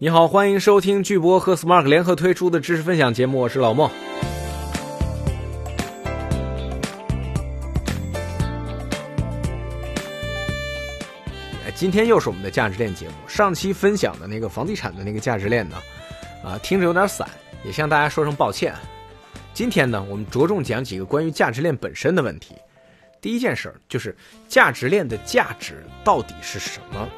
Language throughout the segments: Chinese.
你好，欢迎收听巨博和 Smart 联合推出的知识分享节目，我是老莫。今天又是我们的价值链节目。上期分享的那个房地产的那个价值链呢，啊，听着有点散，也向大家说声抱歉。今天呢，我们着重讲几个关于价值链本身的问题。第一件事儿就是价值链的价值到底是什么？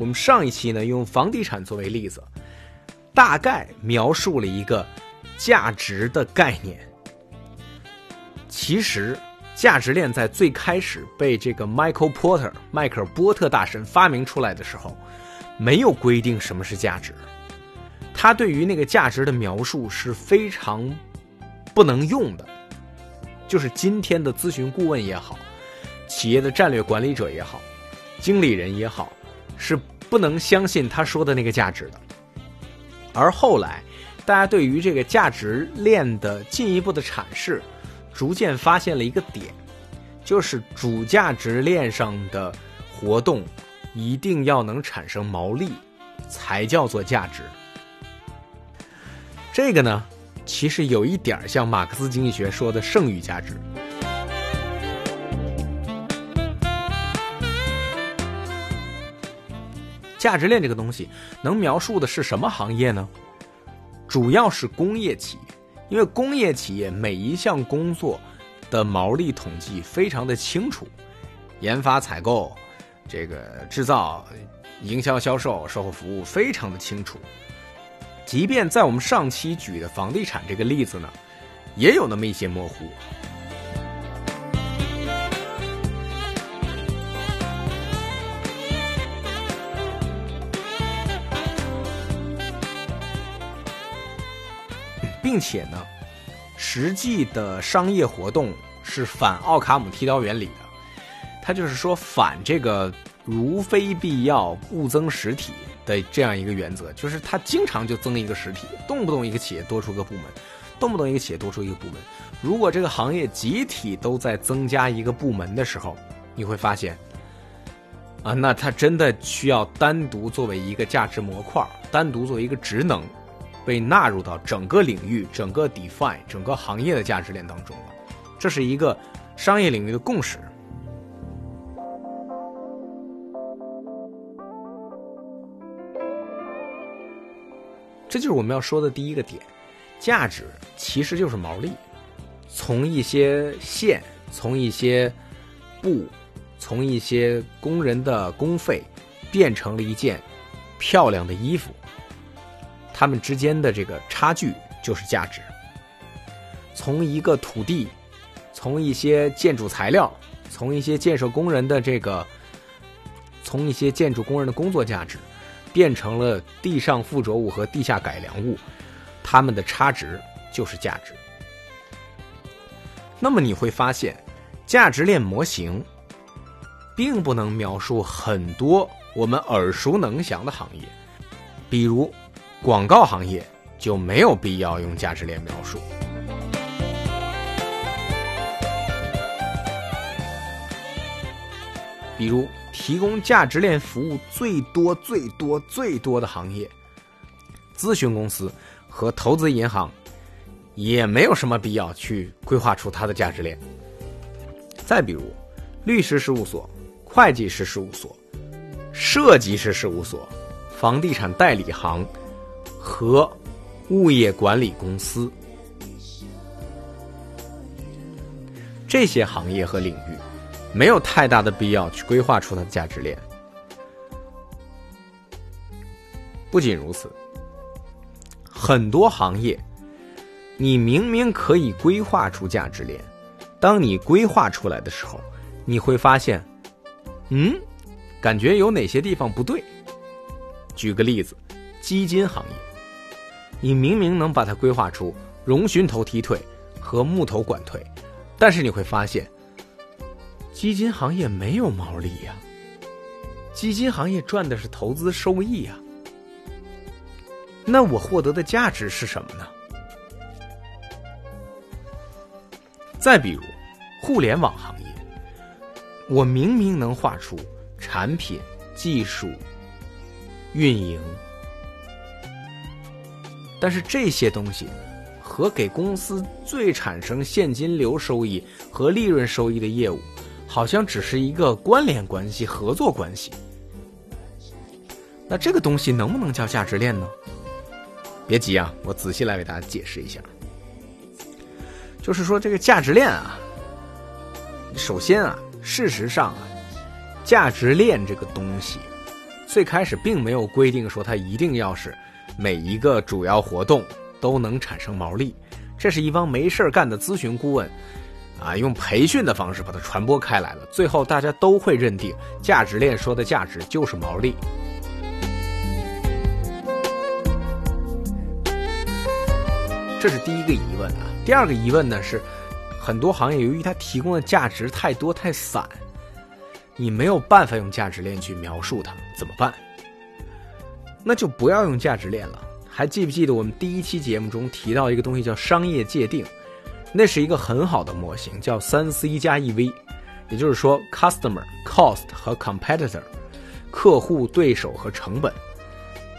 我们上一期呢用房地产作为例子，大概描述了一个价值的概念。其实，价值链在最开始被这个 Michael Porter 迈克尔波特大神发明出来的时候，没有规定什么是价值。他对于那个价值的描述是非常。不能用的，就是今天的咨询顾问也好，企业的战略管理者也好，经理人也好，是不能相信他说的那个价值的。而后来，大家对于这个价值链的进一步的阐释，逐渐发现了一个点，就是主价值链上的活动一定要能产生毛利，才叫做价值。这个呢？其实有一点像马克思经济学说的剩余价值。价值链这个东西能描述的是什么行业呢？主要是工业企业，因为工业企业每一项工作的毛利统计非常的清楚，研发、采购、这个制造、营销、销售、售后服务非常的清楚。即便在我们上期举的房地产这个例子呢，也有那么一些模糊，并且呢，实际的商业活动是反奥卡姆剃刀原理的，它就是说反这个如非必要勿增实体。的这样一个原则，就是它经常就增一个实体，动不动一个企业多出个部门，动不动一个企业多出一个部门。如果这个行业集体都在增加一个部门的时候，你会发现，啊，那它真的需要单独作为一个价值模块，单独作为一个职能，被纳入到整个领域、整个 define、整个行业的价值链当中了。这是一个商业领域的共识。这就是我们要说的第一个点，价值其实就是毛利。从一些线，从一些布，从一些工人的工费，变成了一件漂亮的衣服，他们之间的这个差距就是价值。从一个土地，从一些建筑材料，从一些建设工人的这个，从一些建筑工人的工作价值。变成了地上附着物和地下改良物，它们的差值就是价值。那么你会发现，价值链模型并不能描述很多我们耳熟能详的行业，比如广告行业就没有必要用价值链描述，比如。提供价值链服务最多、最多、最多的行业，咨询公司和投资银行，也没有什么必要去规划出它的价值链。再比如，律师事务所、会计师事务所、设计师事务所、房地产代理行和物业管理公司，这些行业和领域。没有太大的必要去规划出它的价值链。不仅如此，很多行业，你明明可以规划出价值链，当你规划出来的时候，你会发现，嗯，感觉有哪些地方不对。举个例子，基金行业，你明明能把它规划出荣寻头踢腿和木头管腿，但是你会发现。基金行业没有毛利呀，基金行业赚的是投资收益呀。那我获得的价值是什么呢？再比如，互联网行业，我明明能画出产品、技术、运营。但是这些东西和给公司最产生现金流收益和利润收益的业务，好像只是一个关联关系、合作关系。那这个东西能不能叫价值链呢？别急啊，我仔细来为大家解释一下。就是说，这个价值链啊，首先啊，事实上啊，价值链这个东西，最开始并没有规定说它一定要是每一个主要活动都能产生毛利，这是一帮没事干的咨询顾问啊，用培训的方式把它传播开来了，最后大家都会认定价值链说的价值就是毛利。这是第一个疑问啊。第二个疑问呢是，很多行业由于它提供的价值太多太散，你没有办法用价值链去描述它，怎么办？那就不要用价值链了。还记不记得我们第一期节目中提到一个东西叫商业界定？那是一个很好的模型，叫三 C 加 EV，也就是说，customer、cost 和 competitor，客户、对手和成本。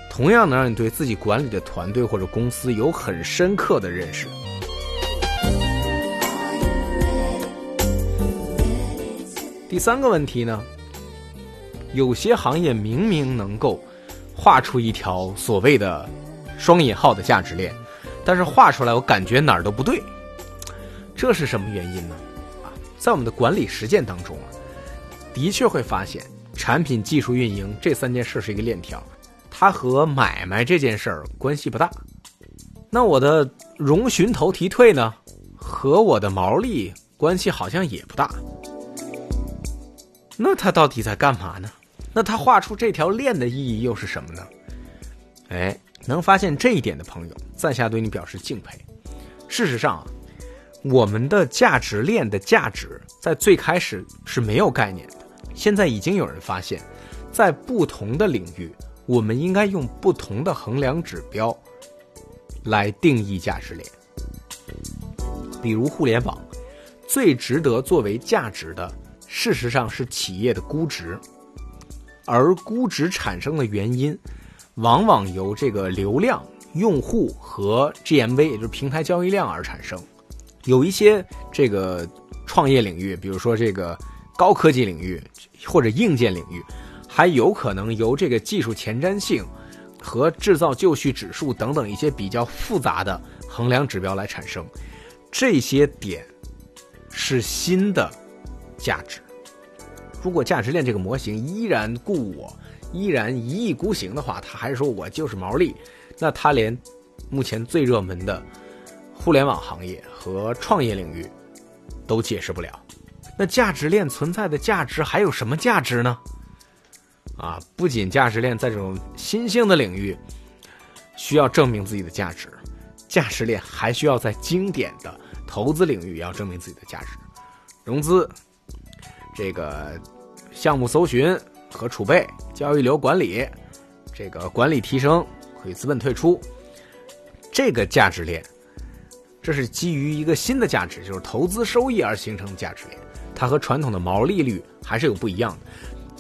同样能让你对自己管理的团队或者公司有很深刻的认识。第三个问题呢，有些行业明明能够画出一条所谓的双引号的价值链，但是画出来我感觉哪儿都不对，这是什么原因呢？啊，在我们的管理实践当中啊，的确会发现产品、技术、运营这三件事是一个链条。它和买卖这件事儿关系不大，那我的荣寻头提退呢，和我的毛利关系好像也不大。那他到底在干嘛呢？那他画出这条链的意义又是什么呢？哎，能发现这一点的朋友，在下对你表示敬佩。事实上啊，我们的价值链的价值在最开始是没有概念的，现在已经有人发现，在不同的领域。我们应该用不同的衡量指标来定义价值链。比如互联网，最值得作为价值的，事实上是企业的估值，而估值产生的原因，往往由这个流量、用户和 GMV，也就是平台交易量而产生。有一些这个创业领域，比如说这个高科技领域或者硬件领域。还有可能由这个技术前瞻性和制造就绪指数等等一些比较复杂的衡量指标来产生，这些点是新的价值。如果价值链这个模型依然故我，依然一意孤行的话，他还说我就是毛利，那他连目前最热门的互联网行业和创业领域都解释不了。那价值链存在的价值还有什么价值呢？啊，不仅价值链在这种新兴的领域需要证明自己的价值，价值链还需要在经典的投资领域要证明自己的价值。融资、这个项目搜寻和储备、交易流管理、这个管理提升和资本退出，这个价值链，这是基于一个新的价值，就是投资收益而形成的价值链，它和传统的毛利率还是有不一样的。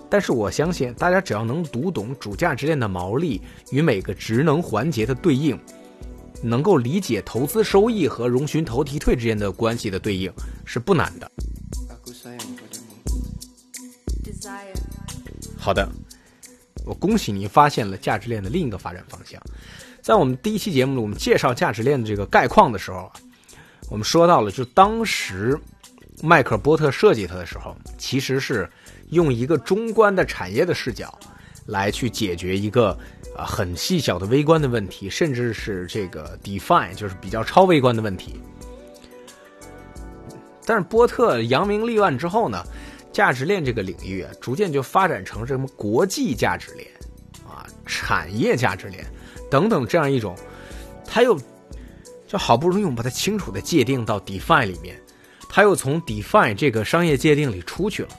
但是我相信，大家只要能读懂主价值链的毛利与每个职能环节的对应，能够理解投资收益和荣寻投提退之间的关系的对应，是不难的。好的，我恭喜您发现了价值链的另一个发展方向。在我们第一期节目里，我们介绍价值链的这个概况的时候，我们说到了，就当时迈克尔波特设计它的时候，其实是。用一个中观的产业的视角，来去解决一个啊很细小的微观的问题，甚至是这个 define 就是比较超微观的问题。但是波特扬名立万之后呢，价值链这个领域啊，逐渐就发展成什么国际价值链啊、产业价值链等等这样一种，他又就好不容易我们把它清楚的界定到 define 里面，他又从 define 这个商业界定里出去了。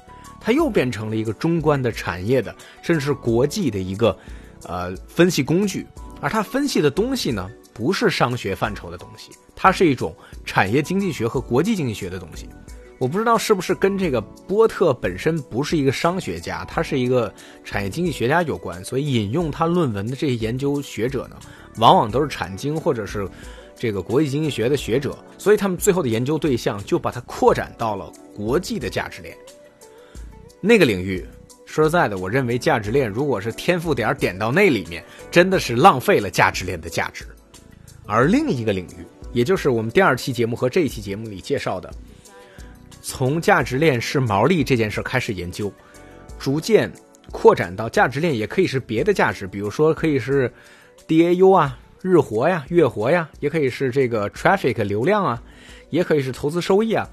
它又变成了一个中观的产业的，甚至是国际的一个，呃，分析工具。而它分析的东西呢，不是商学范畴的东西，它是一种产业经济学和国际经济学的东西。我不知道是不是跟这个波特本身不是一个商学家，他是一个产业经济学家有关，所以引用他论文的这些研究学者呢，往往都是产经或者是这个国际经济学的学者，所以他们最后的研究对象就把它扩展到了国际的价值链那个领域。说实在的，我认为价值链如果是天赋点点到那里面，真的是浪费了价值链的价值。而另一个领域，也就是我们第二期节目和这一期节目里介绍的，从价值链是毛利这件事开始研究，逐渐扩展到价值链也可以是别的价值，比如说可以是 DAU 啊、日活呀、月活呀，也可以是这个 traffic 流量啊，也可以是投资收益啊。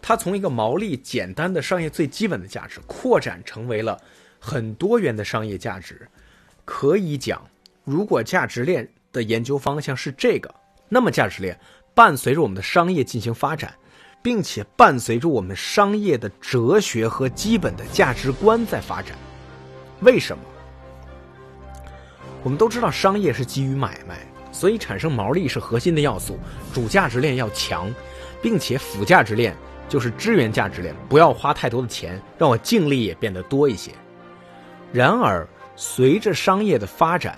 它从一个毛利简单的商业最基本的价值，扩展成为了很多元的商业价值。可以讲，如果价值链的研究方向是这个，那么价值链伴随着我们的商业进行发展，并且伴随着我们商业的哲学和基本的价值观在发展。为什么？我们都知道商业是基于买卖，所以产生毛利是核心的要素。主价值链要强，并且辅价值链。就是支援价值链，不要花太多的钱，让我净利也变得多一些。然而，随着商业的发展，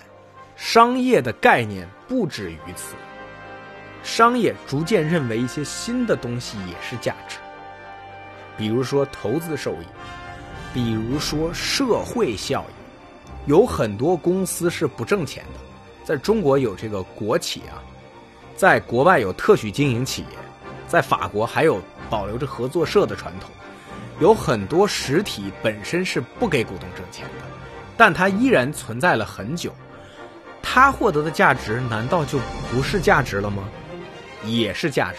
商业的概念不止于此，商业逐渐认为一些新的东西也是价值，比如说投资收益，比如说社会效益。有很多公司是不挣钱的，在中国有这个国企啊，在国外有特许经营企业，在法国还有。保留着合作社的传统，有很多实体本身是不给股东挣钱的，但它依然存在了很久。它获得的价值难道就不是价值了吗？也是价值。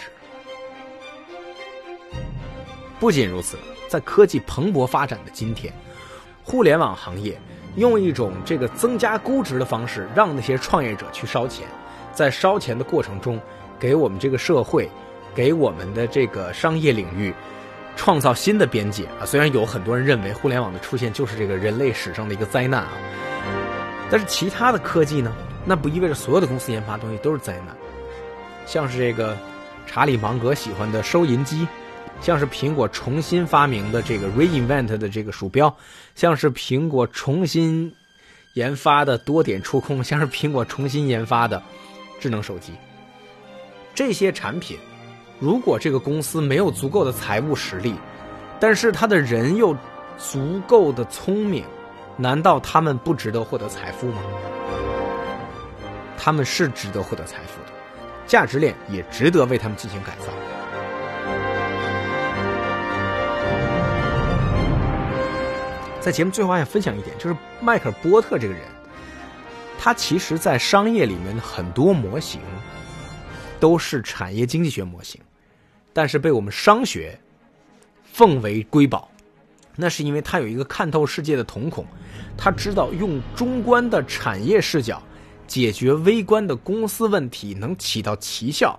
不仅如此，在科技蓬勃发展的今天，互联网行业用一种这个增加估值的方式，让那些创业者去烧钱，在烧钱的过程中，给我们这个社会。给我们的这个商业领域创造新的边界啊！虽然有很多人认为互联网的出现就是这个人类史上的一个灾难啊，但是其他的科技呢，那不意味着所有的公司研发东西都是灾难。像是这个查理芒格喜欢的收银机，像是苹果重新发明的这个 Reinvent 的这个鼠标，像是苹果重新研发的多点触控，像是苹果重新研发的智能手机，这些产品。如果这个公司没有足够的财务实力，但是他的人又足够的聪明，难道他们不值得获得财富吗？他们是值得获得财富的，价值链也值得为他们进行改造。在节目最后还想分享一点，就是迈克尔波特这个人，他其实在商业里面的很多模型。都是产业经济学模型，但是被我们商学奉为瑰宝，那是因为他有一个看透世界的瞳孔，他知道用中观的产业视角解决微观的公司问题能起到奇效，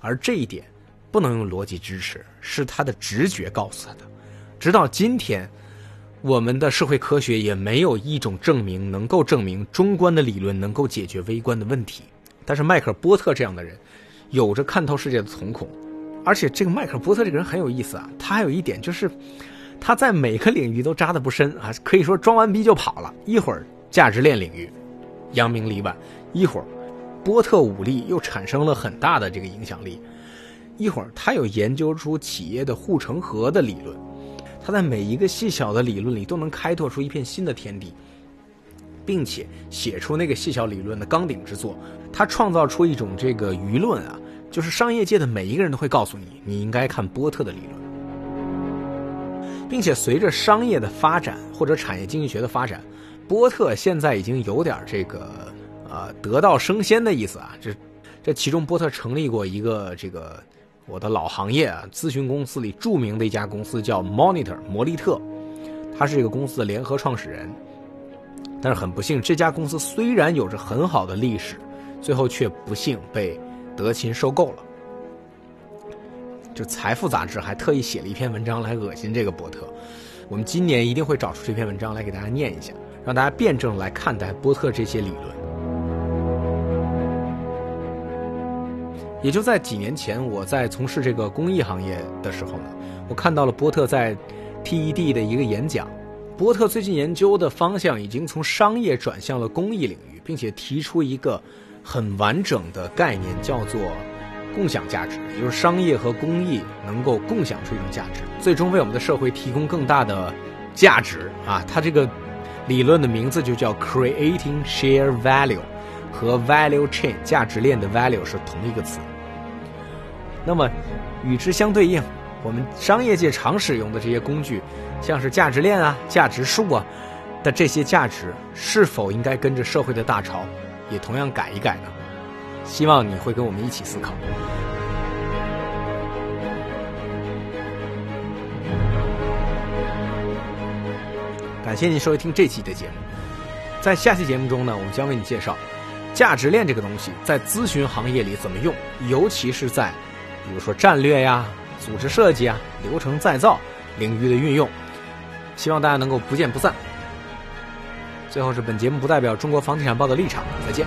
而这一点不能用逻辑支持，是他的直觉告诉他的。直到今天，我们的社会科学也没有一种证明能够证明中观的理论能够解决微观的问题，但是迈克尔波特这样的人。有着看透世界的瞳孔，而且这个迈克尔波特这个人很有意思啊。他还有一点就是，他在每个领域都扎的不深啊，可以说装完逼就跑了。一会儿价值链领域扬名立万，一会儿波特武力又产生了很大的这个影响力，一会儿他又研究出企业的护城河的理论。他在每一个细小的理论里都能开拓出一片新的天地，并且写出那个细小理论的纲领之作。他创造出一种这个舆论啊。就是商业界的每一个人都会告诉你，你应该看波特的理论，并且随着商业的发展或者产业经济学的发展，波特现在已经有点这个呃得道升仙的意思啊。这这其中，波特成立过一个这个我的老行业啊，咨询公司里著名的一家公司叫 Monitor 摩利特，他是这个公司的联合创始人。但是很不幸，这家公司虽然有着很好的历史，最后却不幸被。德勤收购了，就《财富》杂志还特意写了一篇文章来恶心这个波特。我们今年一定会找出这篇文章来给大家念一下，让大家辩证来看待波特这些理论。也就在几年前，我在从事这个公益行业的时候呢，我看到了波特在 TED 的一个演讲。波特最近研究的方向已经从商业转向了公益领域，并且提出一个很完整的概念，叫做共享价值，也就是商业和公益能够共享出一种价值，最终为我们的社会提供更大的价值啊！他这个理论的名字就叫 Creating Share Value，和 Value Chain 价值链的 Value 是同一个词。那么与之相对应。我们商业界常使用的这些工具，像是价值链啊、价值树啊的这些价值，是否应该跟着社会的大潮，也同样改一改呢？希望你会跟我们一起思考。感谢您收听这期的节目，在下期节目中呢，我们将为你介绍价值链这个东西在咨询行业里怎么用，尤其是在比如说战略呀。组织设计啊，流程再造领域的运用，希望大家能够不见不散。最后是本节目不代表中国房地产报的立场，再见。